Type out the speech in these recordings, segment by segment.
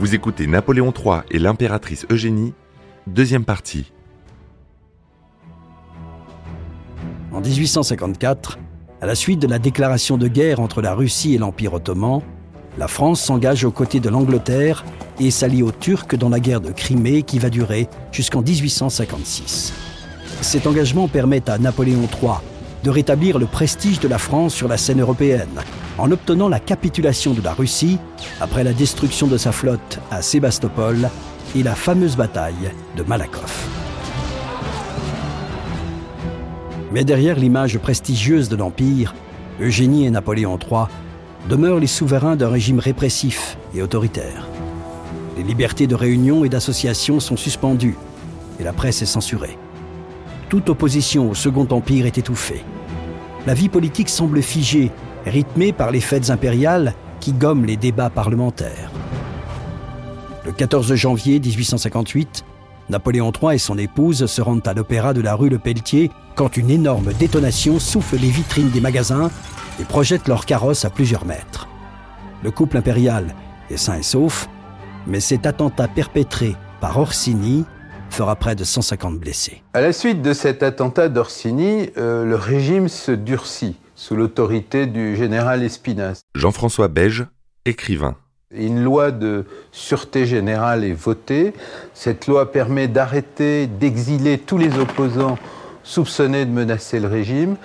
Vous écoutez Napoléon III et l'impératrice Eugénie, deuxième partie. En 1854, à la suite de la déclaration de guerre entre la Russie et l'Empire ottoman, la France s'engage aux côtés de l'Angleterre et s'allie aux Turcs dans la guerre de Crimée qui va durer jusqu'en 1856. Cet engagement permet à Napoléon III de rétablir le prestige de la France sur la scène européenne en obtenant la capitulation de la Russie après la destruction de sa flotte à Sébastopol et la fameuse bataille de Malakoff. Mais derrière l'image prestigieuse de l'Empire, Eugénie et Napoléon III demeurent les souverains d'un régime répressif et autoritaire. Les libertés de réunion et d'association sont suspendues et la presse est censurée. Toute opposition au Second Empire est étouffée. La vie politique semble figée, rythmée par les fêtes impériales qui gomment les débats parlementaires. Le 14 janvier 1858, Napoléon III et son épouse se rendent à l'opéra de la rue Le Pelletier quand une énorme détonation souffle les vitrines des magasins et projette leur carrosse à plusieurs mètres. Le couple impérial est sain et sauf, mais cet attentat perpétré par Orsini fera près de 150 blessés. À la suite de cet attentat d'Orsini, euh, le régime se durcit sous l'autorité du général Espinasse. Jean-François Beige, écrivain. Une loi de sûreté générale est votée. Cette loi permet d'arrêter, d'exiler tous les opposants soupçonnés de menacer le régime.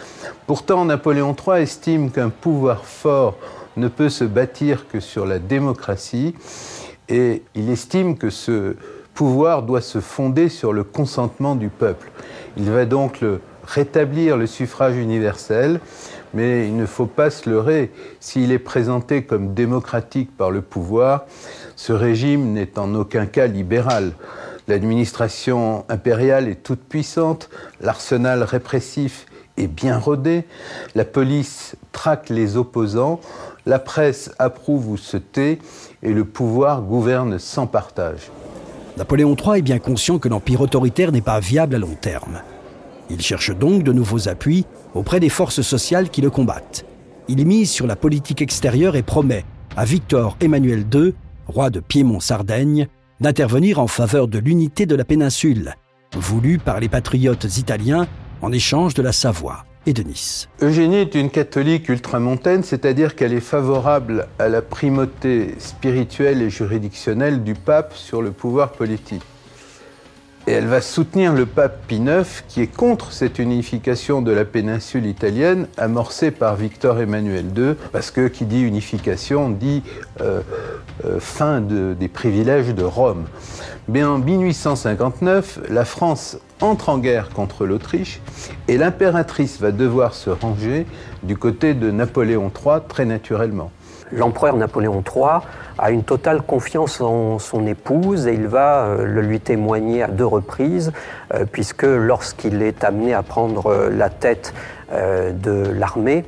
Pourtant, Napoléon III estime qu'un pouvoir fort ne peut se bâtir que sur la démocratie et il estime que ce pouvoir doit se fonder sur le consentement du peuple. Il va donc le rétablir le suffrage universel, mais il ne faut pas se leurrer. S'il est présenté comme démocratique par le pouvoir, ce régime n'est en aucun cas libéral. L'administration impériale est toute puissante, l'arsenal répressif est bien rodé, la police traque les opposants, la presse approuve ou se tait, et le pouvoir gouverne sans partage. Napoléon III est bien conscient que l'empire autoritaire n'est pas viable à long terme. Il cherche donc de nouveaux appuis auprès des forces sociales qui le combattent. Il mise sur la politique extérieure et promet à Victor Emmanuel II, roi de Piémont-Sardaigne, d'intervenir en faveur de l'unité de la péninsule, voulue par les patriotes italiens en échange de la Savoie Eugénie est une catholique ultramontaine, c'est-à-dire qu'elle est favorable à la primauté spirituelle et juridictionnelle du pape sur le pouvoir politique. Et elle va soutenir le pape Pie IX qui est contre cette unification de la péninsule italienne amorcée par Victor Emmanuel II, parce que qui dit unification dit euh, euh, fin des privilèges de Rome. Mais en 1859, la France entre en guerre contre l'Autriche et l'impératrice va devoir se ranger du côté de Napoléon III très naturellement. L'empereur Napoléon III a une totale confiance en son épouse et il va euh, le lui témoigner à deux reprises, euh, puisque lorsqu'il est amené à prendre euh, la tête de l'armée,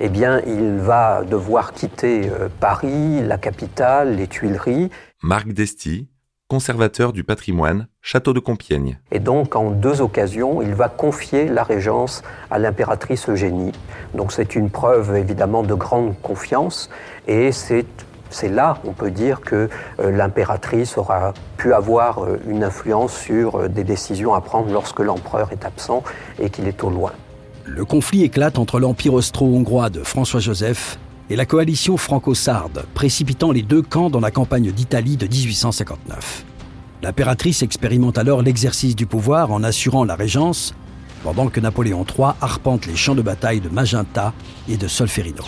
eh bien, il va devoir quitter Paris, la capitale, les Tuileries. Marc Desti, conservateur du patrimoine, château de Compiègne. Et donc, en deux occasions, il va confier la régence à l'impératrice Eugénie. Donc, c'est une preuve évidemment de grande confiance et c'est c'est là, on peut dire, que euh, l'impératrice aura pu avoir euh, une influence sur euh, des décisions à prendre lorsque l'empereur est absent et qu'il est au loin. Le conflit éclate entre l'empire austro-hongrois de François-Joseph et la coalition franco-sarde, précipitant les deux camps dans la campagne d'Italie de 1859. L'impératrice expérimente alors l'exercice du pouvoir en assurant la régence, pendant que Napoléon III arpente les champs de bataille de Magenta et de Solferino.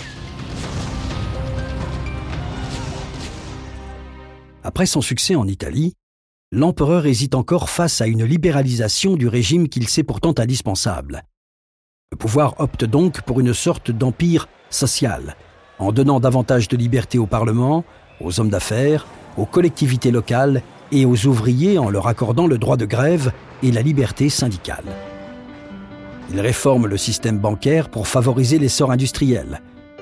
Après son succès en Italie, l'empereur hésite encore face à une libéralisation du régime qu'il sait pourtant indispensable. Le pouvoir opte donc pour une sorte d'empire social, en donnant davantage de liberté au Parlement, aux hommes d'affaires, aux collectivités locales et aux ouvriers en leur accordant le droit de grève et la liberté syndicale. Il réforme le système bancaire pour favoriser l'essor industriel.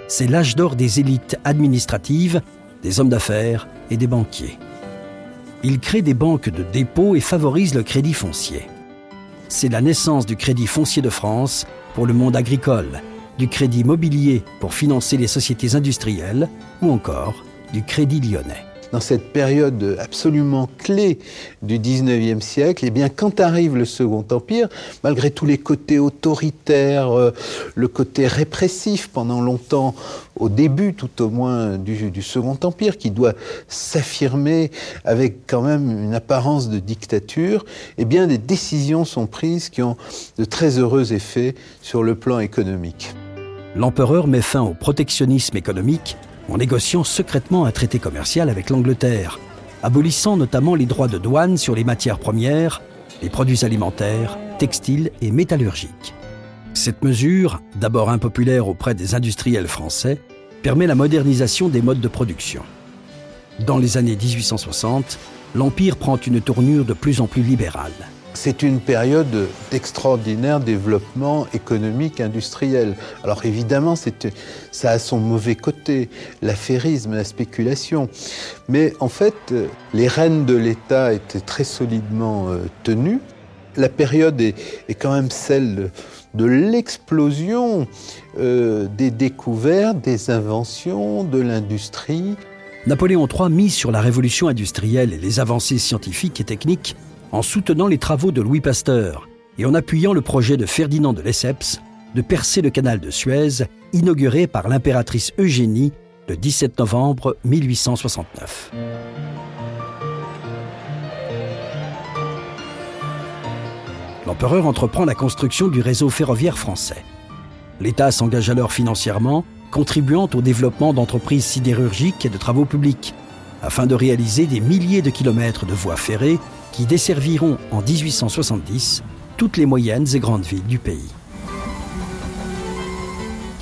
C'est l'âge d'or des élites administratives des hommes d'affaires et des banquiers. Il crée des banques de dépôt et favorise le crédit foncier. C'est la naissance du Crédit foncier de France pour le monde agricole, du crédit mobilier pour financer les sociétés industrielles ou encore du Crédit lyonnais. dans cette période absolument clé du 19e siècle, eh bien quand arrive le Second Empire, malgré tous les côtés autoritaires, euh, le côté répressif pendant longtemps, au début tout au moins du, du Second Empire, qui doit s'affirmer avec quand même une apparence de dictature, eh bien des décisions sont prises qui ont de très heureux effets sur le plan économique. L'empereur met fin au protectionnisme économique en négociant secrètement un traité commercial avec l'Angleterre, abolissant notamment les droits de douane sur les matières premières, les produits alimentaires, textiles et métallurgiques. Cette mesure, d'abord impopulaire auprès des industriels français, permet la modernisation des modes de production. Dans les années 1860, l'Empire prend une tournure de plus en plus libérale. C'est une période d'extraordinaire développement économique industriel. Alors évidemment, ça a son mauvais côté, l'affairisme, la spéculation. Mais en fait, les rênes de l'État étaient très solidement euh, tenues. La période est, quand même celle de, l'explosion euh, des découvertes, des inventions, de l'industrie. Napoléon III mise sur la révolution industrielle et les avancées scientifiques et techniques en soutenant les travaux de Louis Pasteur et en appuyant le projet de Ferdinand de Lesseps de percer le canal de Suez, inauguré par l'impératrice Eugénie le 17 novembre 1869. L'empereur entreprend la construction du réseau ferroviaire français. L'État s'engage alors financièrement, contribuant au développement d'entreprises sidérurgiques et de travaux publics, afin de réaliser des milliers de kilomètres de voies ferrées qui desserviront en 1870 toutes les moyennes et grandes villes du pays.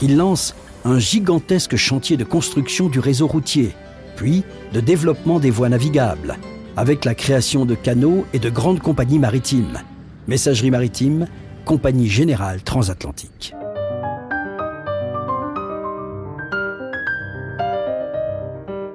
Il lance un gigantesque chantier de construction du réseau routier, puis de développement des voies navigables, avec la création de canaux et de grandes compagnies maritimes, messagerie maritime, Compagnie Générale Transatlantique.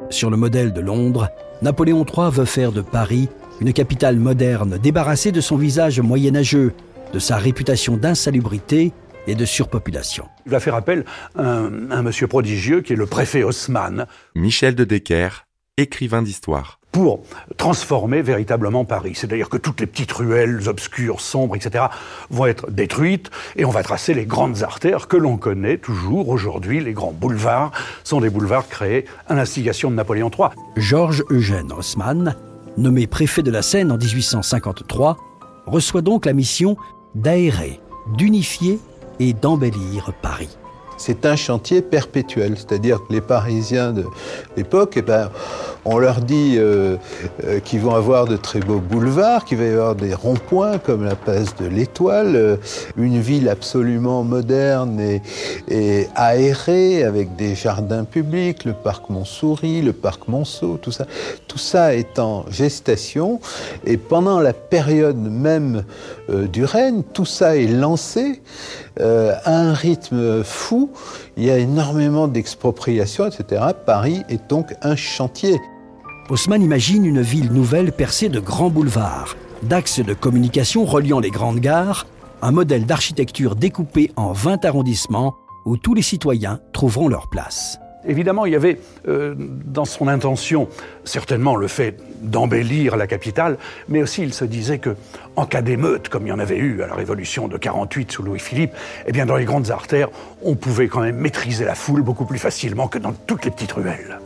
Sur le modèle de Londres, Napoléon III veut faire de Paris une capitale moderne débarrassée de son visage moyenâgeux, de sa réputation d'insalubrité et de surpopulation. Il va faire appel à un, monsieur prodigieux qui est le préfet Haussmann. Michel de Decker, écrivain d'histoire pour transformer véritablement Paris. C'est-à-dire que toutes les petites ruelles obscures, sombres, etc., vont être détruites et on va tracer les grandes artères que l'on connaît toujours aujourd'hui. Les grands boulevards sont des boulevards créés à l'instigation de Napoléon III. Georges Eugène Haussmann nommé préfet de la Seine en 1853, reçoit donc la mission d'aérer, d'unifier et d'embellir Paris c'est un chantier perpétuel. C'est-à-dire que les Parisiens de l'époque, eh ben, on leur dit euh, euh, qu'ils vont avoir de très beaux boulevards, qu'il va y avoir des ronds-points comme la place de l'Étoile, euh, une ville absolument moderne et, et, aérée avec des jardins publics, le parc Montsouris, le parc Monceau, tout ça. Tout ça est en gestation et pendant la période même du règne, tout ça est lancé à un rythme fou il y a énormément d'expropriations, etc. Paris est donc un chantier. Haussmann imagine une ville nouvelle percée de grands boulevards, d'axes de communication reliant les grandes gares, un modèle d'architecture découpé en 20 arrondissements où tous les citoyens trouveront leur place. Évidemment, il y avait euh, dans son intention certainement le fait d'embellir la capitale, mais aussi il se disait que, en cas d'émeute, comme il y en avait eu à la Révolution de 48 sous Louis-Philippe, eh bien dans les grandes artères, on pouvait quand même maîtriser la foule beaucoup plus facilement que dans toutes les petites ruelles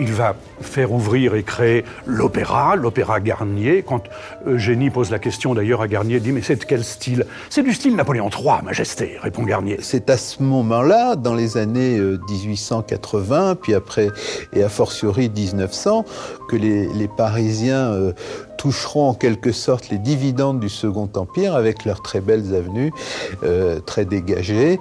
il va faire ouvrir et créer l'opéra, l'opéra Garnier. Quand Eugénie pose la question d'ailleurs à Garnier, dit Mais c'est de quel style? C'est du style Napoléon III, Majesté, répond Garnier. C'est à ce moment-là, dans les années 1880, euh, puis après, et a fortiori 1900, que les, Parisiens euh, toucheront en quelque sorte les dividendes du Second Empire avec leurs très belles avenues, euh, très dégagées.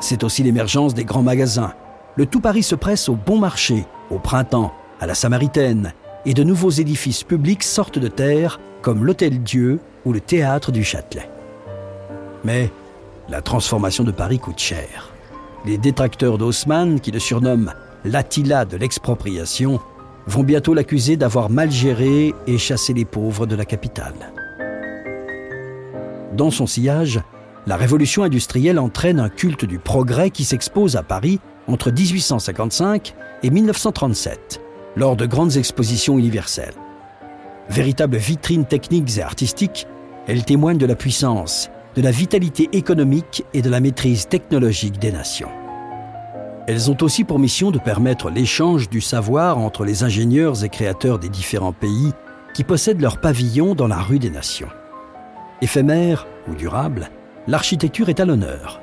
C'est aussi l'émergence des grands magasins. Le tout Paris se presse au bon marché au printemps, à la Samaritaine, et de nouveaux édifices publics sortent de terre, comme l'Hôtel Dieu ou le Théâtre du Châtelet. Mais la transformation de Paris coûte cher. Les détracteurs d'Haussmann, qui le surnomment l'Attila de l'expropriation, vont bientôt l'accuser d'avoir mal géré et chassé les pauvres de la capitale. Dans son sillage, la révolution industrielle entraîne un culte du progrès qui s'expose à Paris entre 1855 et 1937, lors de grandes expositions universelles. Véritable vitrine techniques et artistiques, elle témoigne de la puissance, de la vitalité économique et de la maîtrise technologique des nations. Elles ont aussi pour mission de permettre l'échange du savoir entre les ingénieurs et créateurs des différents pays qui possèdent leur pavillon dans la rue des nations. Éphémère ou durable, l'architecture est à l'honneur.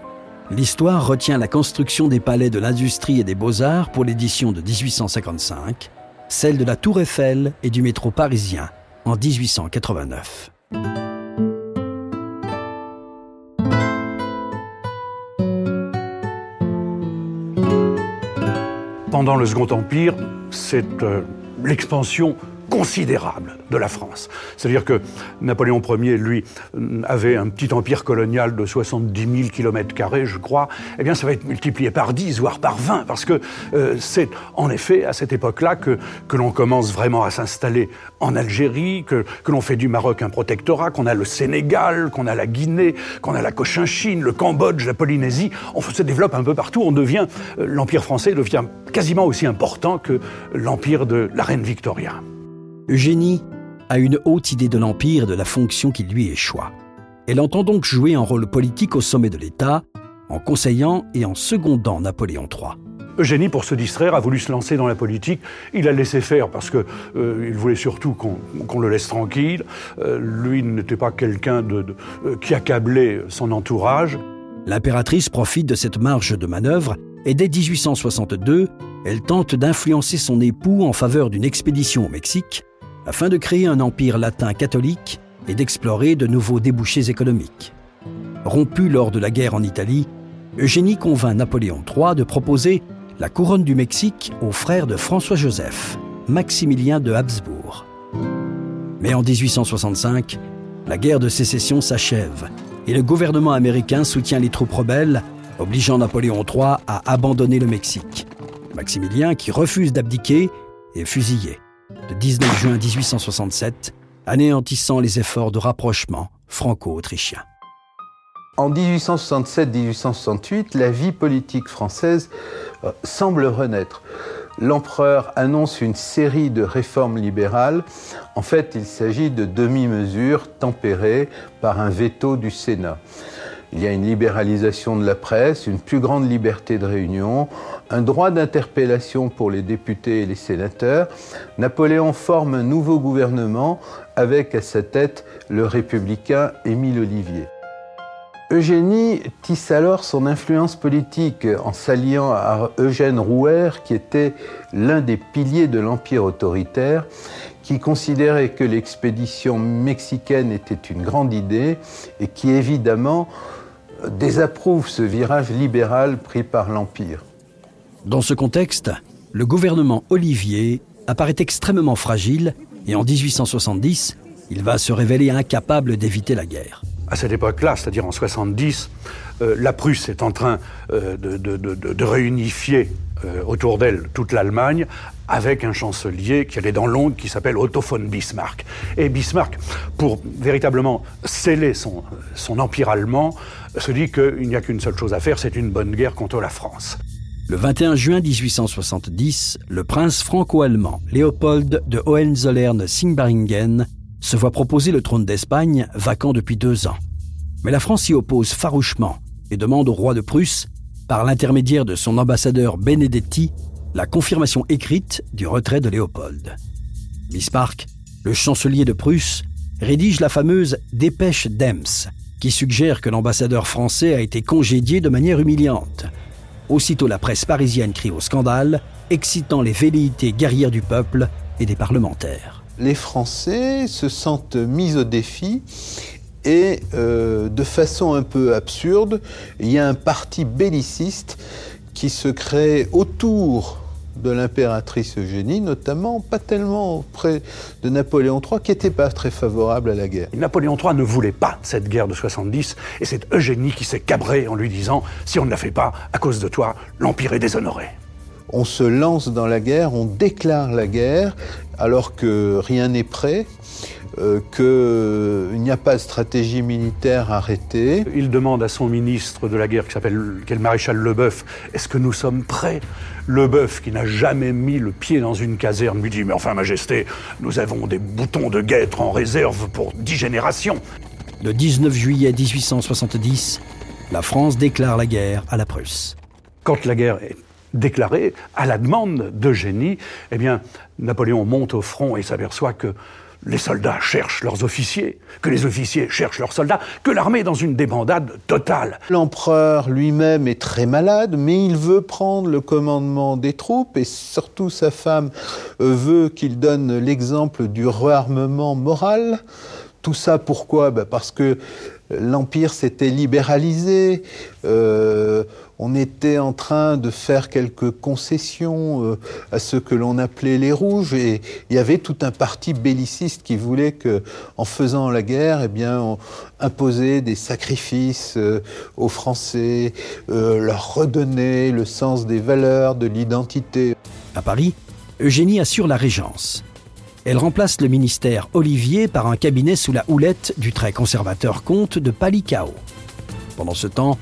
L'histoire retient la construction des palais de l'industrie et des beaux-arts pour l'édition de 1855, celle de la Tour Eiffel et du métro parisien en 1889. Pendant le Second Empire, c'est euh, l'expansion considérable de la France. C'est-à-dire que Napoléon Ier, lui, avait un petit empire colonial de 70 000 km, je crois. Eh bien, ça va être multiplié par 10, voire par 20, parce que euh, c'est en effet à cette époque-là que, que l'on commence vraiment à s'installer en Algérie, que, que l'on fait du Maroc un protectorat, qu'on a le Sénégal, qu'on a la Guinée, qu'on a la Cochinchine, le Cambodge, la Polynésie. On se développe un peu partout. On devient, euh, l'empire français devient quasiment aussi important que l'empire de la reine Victoria. Eugénie a une haute idée de l'Empire et de la fonction qui lui échoit. Elle entend donc jouer un rôle politique au sommet de l'État, en conseillant et en secondant Napoléon III. Eugénie, pour se distraire, a voulu se lancer dans la politique. Il a laissé faire parce qu'il euh, voulait surtout qu'on le laisse tranquille. Euh, lui n'était pas quelqu'un de, euh, qui accablait son entourage. L'impératrice profite de cette marge de manœuvre et dès 1862, elle tente d'influencer son époux en faveur d'une expédition au Mexique afin de créer un empire latin catholique et d'explorer de nouveaux débouchés économiques. Rompu lors de la guerre en Italie, Eugénie convainc Napoléon III de proposer la couronne du Mexique au frère de François-Joseph, Maximilien de Habsbourg. Mais en 1865, la guerre de sécession s'achève et le gouvernement américain soutient les troupes rebelles, obligeant Napoléon III à abandonner le Mexique. Maximilien, qui refuse d'abdiquer, est fusillé le 19 juin 1867, anéantissant les efforts de rapprochement franco-autrichien. En 1867-1868, la vie politique française euh, semble renaître. L'empereur annonce une série de réformes libérales. En fait, il s'agit de demi-mesures tempérées par un veto du Sénat. Il y a une libéralisation de la presse, une plus grande liberté de réunion, un droit d'interpellation pour les députés et les sénateurs. Napoléon forme un nouveau gouvernement avec à sa tête le républicain Émile Olivier. Eugénie tisse alors son influence politique en s'alliant à Eugène Rouher, qui était l'un des piliers de l'Empire autoritaire, qui considérait que l'expédition mexicaine était une grande idée et qui évidemment désapprouve ce virage libéral pris par l'Empire. Dans ce contexte, le gouvernement Olivier apparaît extrêmement fragile et en 1870, il va se révéler incapable d'éviter la guerre. À cette époque-là, c'est-à-dire en 70, euh, la Prusse est en train euh, de, réunifier euh, autour d'elle toute l'Allemagne avec un chancelier qui allait dans l'onde qui s'appelle Otto von Bismarck. Et Bismarck, pour véritablement sceller son, empire allemand, se dit qu'il n'y a qu'une seule chose à faire, c'est une bonne guerre contre la France. Le 21 juin 1870, le prince franco-allemand Léopold de Hohenzollern-Sigmaringen se voit proposer le trône d'Espagne, vacant depuis deux ans. Mais la France s'y oppose farouchement et demande au roi de Prusse, par l'intermédiaire de son ambassadeur Benedetti, la confirmation écrite du retrait de Léopold. Bismarck, le chancelier de Prusse, rédige la fameuse dépêche d'Ems, qui suggère que l'ambassadeur français a été congédié de manière humiliante. Aussitôt la presse parisienne crie au scandale, excitant les velléités guerrières du peuple et des parlementaires. Les Français se sentent mis au défi et euh, de façon un peu absurde, il y a un parti belliciste qui se crée autour de l'impératrice Eugénie, notamment pas tellement auprès de Napoléon III, qui n'était pas très favorable à la guerre. Napoléon III ne voulait pas cette guerre de 70, et c'est Eugénie qui s'est cabrée en lui disant Si on ne la fait pas, à cause de toi, l'Empire est déshonoré. on se lance dans la guerre, on déclare la guerre alors que rien n'est prêt. Euh, qu'il n'y a pas de stratégie militaire arrêtée. Il demande à son ministre de la guerre, qui s'appelle le maréchal Leboeuf, est-ce que nous sommes prêts? Leboeuf, qui n'a jamais mis le pied dans une caserne, lui dit Mais enfin, Majesté, nous avons des boutons de guêtre en réserve pour dix générations. Le 19 juillet 1870, la France déclare la guerre à la Prusse. Quand la guerre est déclarée, à la demande d'Eugénie, eh bien, Napoléon monte au front et s'aperçoit que les soldats cherchent leurs officiers, que les officiers cherchent leurs soldats, que l'armée est dans une débandade totale. L'empereur lui-même est très malade, mais il veut prendre le commandement des troupes et surtout sa femme euh, veut qu'il donne l'exemple du réarmement moral. Tout ça pourquoi? Ben Parce que l'Empire s'était libéralisé, euh, on était en train de faire quelques concessions euh, à ce que l'on appelait les rouges, et il y avait tout un parti belliciste qui voulait que, en faisant la guerre, eh bien, on imposait des sacrifices euh, aux Français, leur redonner le sens des valeurs, de l'identité. À Paris, Eugénie assure la régence. Elle remplace le ministère Olivier par un cabinet sous la houlette du très conservateur comte de Palicao. Pendant ce temps,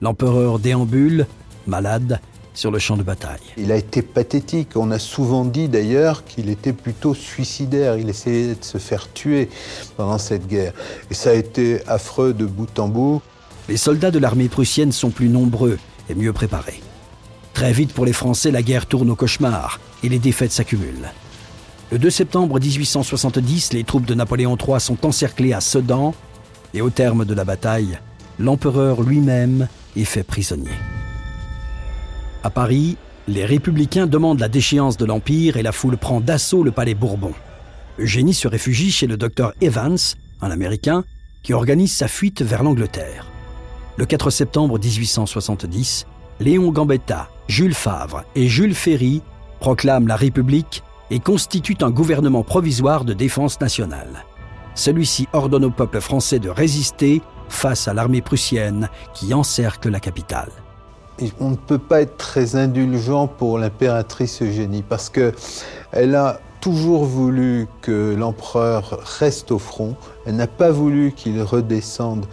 l'empereur déambule, malade, sur le champ de bataille. Il a été pathétique. On a souvent dit d'ailleurs qu'il était plutôt suicidaire. Il essayait de se faire tuer pendant cette guerre. Et ça a été affreux de bout en bout. Les soldats de l'armée prussienne sont plus nombreux et mieux préparés. Très vite pour les Français, la guerre tourne au cauchemar et les défaites s'accumulent. Le 2 septembre 1870, les troupes de Napoléon III sont encerclées à Sedan et au terme de la bataille, l'empereur lui-même est fait prisonnier. À Paris, les républicains demandent la déchéance de l'Empire et la foule prend d'assaut le palais Bourbon. Eugénie se réfugie chez le docteur Evans, un Américain, qui organise sa fuite vers l'Angleterre. Le 4 septembre 1870, Léon Gambetta, Jules Favre et Jules Ferry proclament la République et constitue un gouvernement provisoire de défense nationale. Celui-ci ordonne au peuple français de résister face à l'armée prussienne qui encercle la capitale. on ne peut pas être très indulgent pour l'impératrice Eugénie parce que elle a toujours voulu que l'empereur reste au front. Elle n'a pas voulu qu'il redescende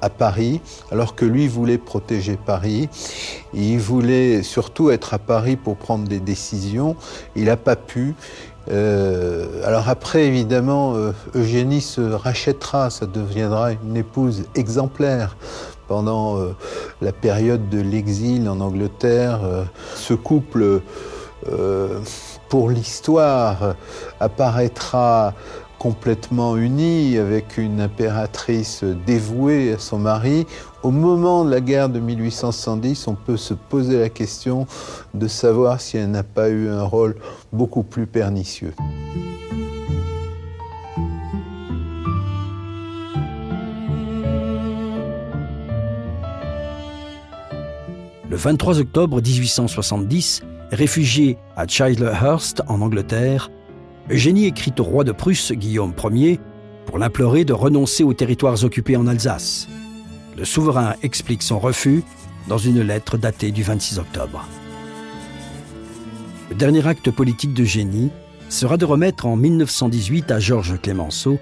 à Paris, alors que lui voulait protéger Paris. Il voulait surtout être à Paris pour prendre des décisions. Il n'a pas pu. Euh, alors après, évidemment, euh, Eugénie se rachètera, ça deviendra une épouse exemplaire pendant euh, la période de l'exil en Angleterre. ce couple pour l'histoire apparaîtra complètement uni avec une impératrice dévouée à son mari. Au moment de la guerre de 1870, on peut se poser la question de savoir si elle n'a pas eu un rôle beaucoup plus pernicieux. Le 23 octobre 1870, Réfugié à Chislehurst en Angleterre, Eugénie écrit au roi de Prusse Guillaume Ier pour l'implorer de renoncer aux territoires occupés en Alsace. Le souverain explique son refus dans une lettre datée du 26 octobre. Le dernier acte politique d'Eugénie sera de remettre en 1918 à Georges Clémenceau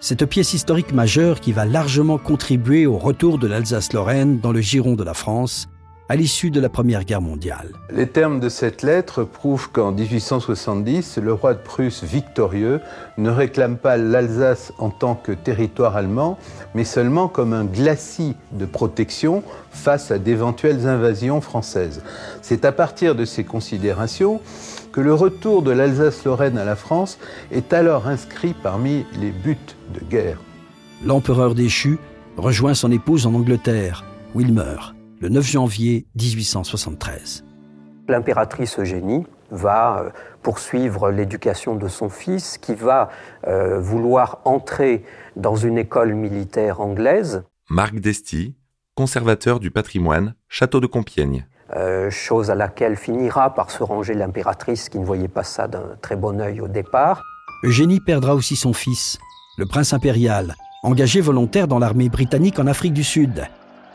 cette pièce historique majeure qui va largement contribuer au retour de l'Alsace-Lorraine dans le giron de la France à l'issue de la Première Guerre mondiale. Les termes de cette lettre prouvent qu'en 1870, le roi de Prusse victorieux ne réclame pas l'Alsace en tant que territoire allemand, mais seulement comme un glacis de protection face à d'éventuelles invasions françaises. C'est à partir de ces considérations que le retour de l'Alsace-Lorraine à la France est alors inscrit parmi les buts de guerre. L'empereur déchu rejoint son épouse en Angleterre, où il meurt le 9 janvier 1873. L'impératrice Eugénie va euh, poursuivre l'éducation de son fils, qui va euh, vouloir entrer dans une école militaire anglaise. Marc Desti, conservateur du patrimoine, château de Compiègne. Euh, chose à laquelle finira par se ranger l'impératrice qui ne voyait pas ça d'un très bon œil au départ. Eugénie perdra aussi son fils, le prince impérial, engagé volontaire dans l'armée britannique en Afrique du Sud,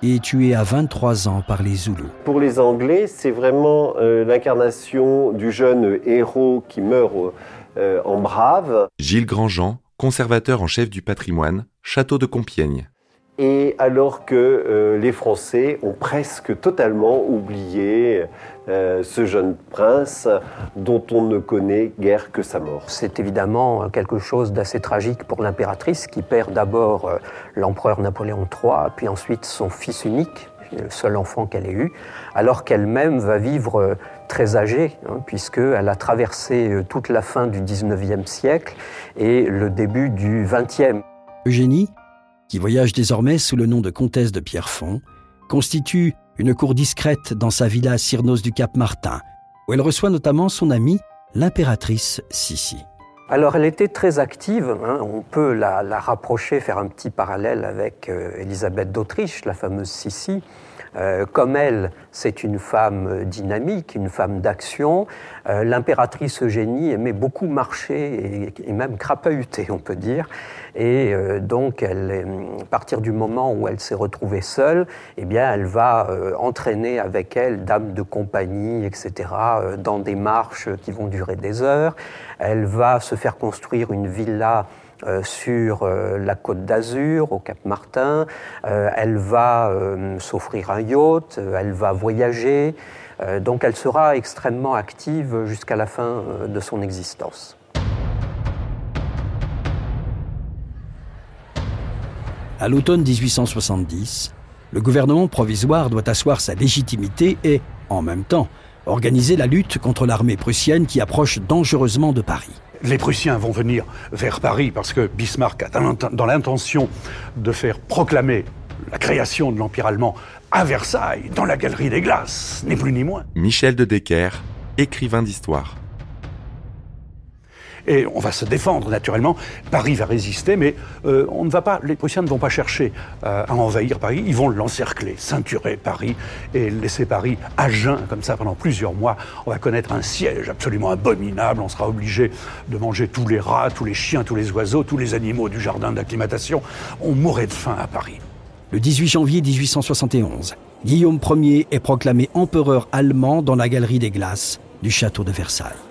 et est tué à 23 ans par les Zoulous. Pour les Anglais, c'est vraiment euh, l'incarnation du jeune héros qui meurt euh, en brave. Gilles Grandjean, conservateur en chef du patrimoine, château de Compiègne et alors que euh, les Français ont presque totalement oublié euh, ce jeune prince dont on ne connaît guère que sa mort. C'est évidemment quelque chose d'assez tragique pour l'impératrice qui perd d'abord euh, l'empereur Napoléon III, puis ensuite son fils unique, le seul enfant qu'elle ait eu, alors qu'elle-même va vivre très âgée, hein, puisqu'elle a traversé toute la fin du XIXe siècle et le début du XXe. Eugénie qui voyage désormais sous le nom de comtesse de Pierrefonds, constitue une cour discrète dans sa villa Cyrnos du Cap Martin, où elle reçoit notamment son amie, l'impératrice Sissi. Alors elle était très active, hein. on peut la, rapprocher, faire un petit parallèle avec euh, Élisabeth d'Autriche, la fameuse Sissi. Euh, comme elle, c'est une femme dynamique, une femme d'action. Euh, l'impératrice Eugénie aimait beaucoup marcher et, même crapahuter, on peut dire. Et euh, donc, à partir du moment où elle s'est retrouvée seule, eh bien, elle va entraîner avec elle dames de compagnie, etc., dans des marches qui vont durer des heures. Elle va se faire construire une villa euh, sur euh, la côte d'Azur, au Cap Martin. Euh, elle va s'offrir un yacht, elle va voyager. donc elle sera extrêmement active jusqu'à la fin de son existence. À l'automne 1870, le gouvernement provisoire doit asseoir sa légitimité et, en même temps, organiser la lutte contre l'armée prussienne qui approche dangereusement de Paris les Prussiens vont venir vers Paris parce que Bismarck a dans l'intention de faire proclamer la création de l'Empire allemand à Versailles, dans la Galerie des Glaces, ni plus ni moins. Michel de Decker, écrivain d'histoire et on va se défendre naturellement. Paris va résister, mais euh, on ne va pas, les Prussiens ne vont pas chercher euh, à envahir Paris, ils vont l'encercler, ceinturer Paris et laisser Paris à jeun comme ça pendant plusieurs mois. On va connaître un siège absolument abominable, on sera obligé de manger tous les rats, tous les chiens, tous les oiseaux, tous les animaux du jardin d'acclimatation. On mourrait de faim à Paris. Le 18 janvier 1871, Guillaume Ier est proclamé empereur allemand dans la galerie des glaces du château de Versailles.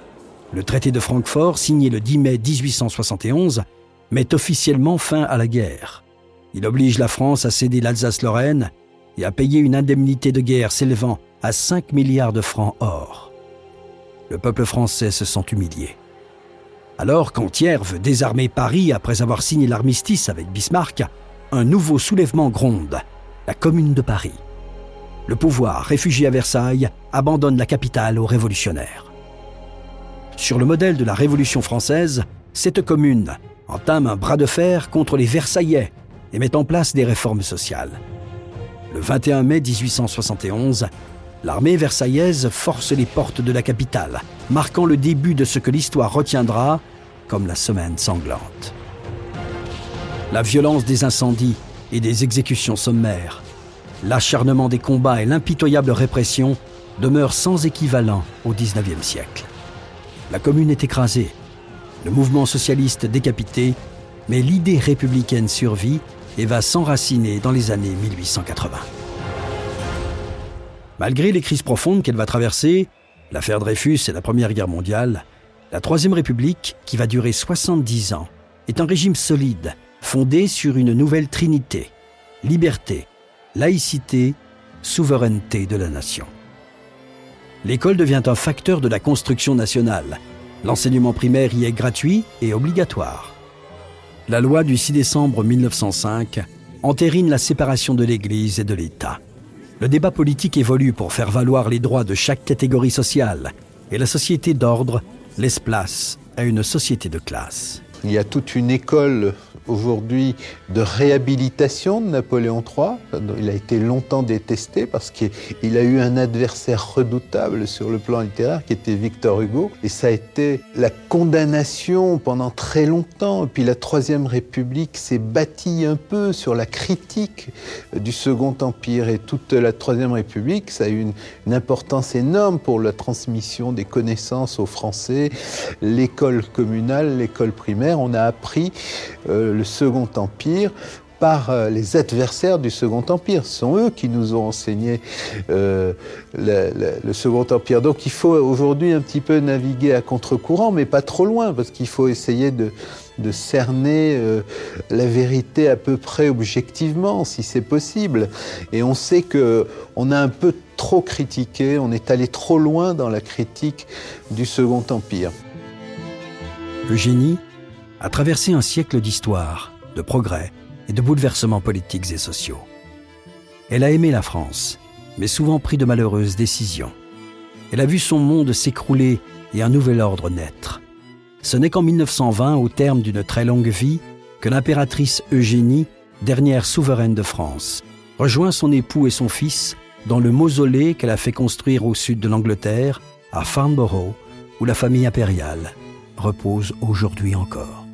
Le traité de Francfort, signé le 10 mai 1871, met officiellement fin à la guerre. Il oblige la France à céder l'Alsace-Lorraine et à payer une indemnité de guerre s'élevant à 5 milliards de francs or. Le peuple français se sent humilié. Alors qu'Antière veut désarmer Paris après avoir signé l'armistice avec Bismarck, un nouveau soulèvement gronde, la Commune de Paris. Le pouvoir, réfugié à Versailles, abandonne la capitale aux révolutionnaires. Sur le modèle de la Révolution française, cette commune entame un bras de fer contre les Versaillais et met en place des réformes sociales. Le 21 mai 1871, l'armée versaillaise force les portes de la capitale, marquant le début de ce que l'histoire retiendra comme la semaine sanglante. La violence des incendies et des exécutions sommaires, l'acharnement des combats et l'impitoyable répression demeurent sans équivalent au XIXe siècle. La commune est écrasée, le mouvement socialiste décapité, mais l'idée républicaine survit et va s'enraciner dans les années 1880. Malgré les crises profondes qu'elle va traverser, l'affaire Dreyfus et la Première Guerre mondiale, la Troisième République, qui va durer 70 ans, est un régime solide, fondé sur une nouvelle trinité, liberté, laïcité, souveraineté de la nation l'école devient un facteur de la construction nationale. L'enseignement primaire y est gratuit et obligatoire. La loi du 6 décembre 1905 entérine la séparation de l'Église et de l'État. Le débat politique évolue pour faire valoir les droits de chaque catégorie sociale, et la société d'ordre laisse place à une société de classe. Il y a toute une école aujourd'hui de réhabilitation de Napoléon III. Il a été longtemps détesté parce qu'il a eu un adversaire redoutable sur le plan littéraire qui était Victor Hugo. Et ça a été la condamnation pendant très longtemps. Puis la Troisième République s'est bâtie un peu sur la critique du Second Empire. Et toute la Troisième République, ça a eu une, une importance énorme pour la transmission des connaissances aux Français. L'école communale, l'école primaire, on a appris euh, le Second Empire par euh, les adversaires du Second Empire. Ce sont eux qui nous ont enseigné euh, le, Second Empire. Donc il faut aujourd'hui un petit peu naviguer à contre-courant, mais pas trop loin, parce qu'il faut essayer de, de cerner euh, la vérité à peu près objectivement, si c'est possible. Et on sait que on a un peu trop critiqué, on est allé trop loin dans la critique du Second Empire. Eugénie a traversé un siècle d'histoire, de progrès et de bouleversements politiques et sociaux. Elle a aimé la France, mais souvent pris de malheureuses décisions. Elle a vu son monde s'écrouler et un nouvel ordre naître. Ce n'est qu'en 1920, au terme d'une très longue vie, que l'impératrice Eugénie, dernière souveraine de France, rejoint son époux et son fils dans le mausolée qu'elle a fait construire au sud de l'Angleterre, à Farnborough, où la famille impériale repose aujourd'hui encore.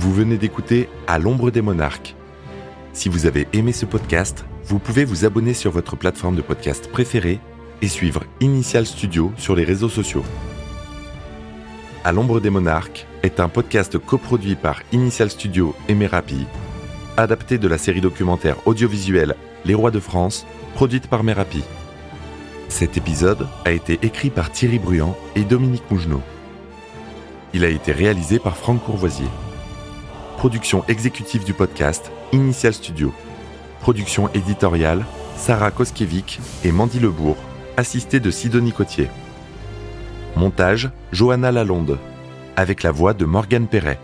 Vous venez d'écouter À l'ombre des monarques. Si vous avez aimé ce podcast, vous pouvez vous abonner sur votre plateforme de podcast préférée et suivre Initial Studio sur les réseaux sociaux. À l'ombre des monarques est un podcast coproduit par Initial Studio et Merapi, adapté de la série documentaire audiovisuelle Les Rois de France, produite par Merapi. Cet épisode a été écrit par Thierry Bruand et Dominique Mougenot. Il a été réalisé par Franck Courvoisier. Production exécutive du podcast Initial Studio. Production éditoriale Sarah Koskiewicz et Mandy Lebourg assisté de Sidonie Cotier. Montage Johanna Lalonde, avec la voix de Morgane Perret.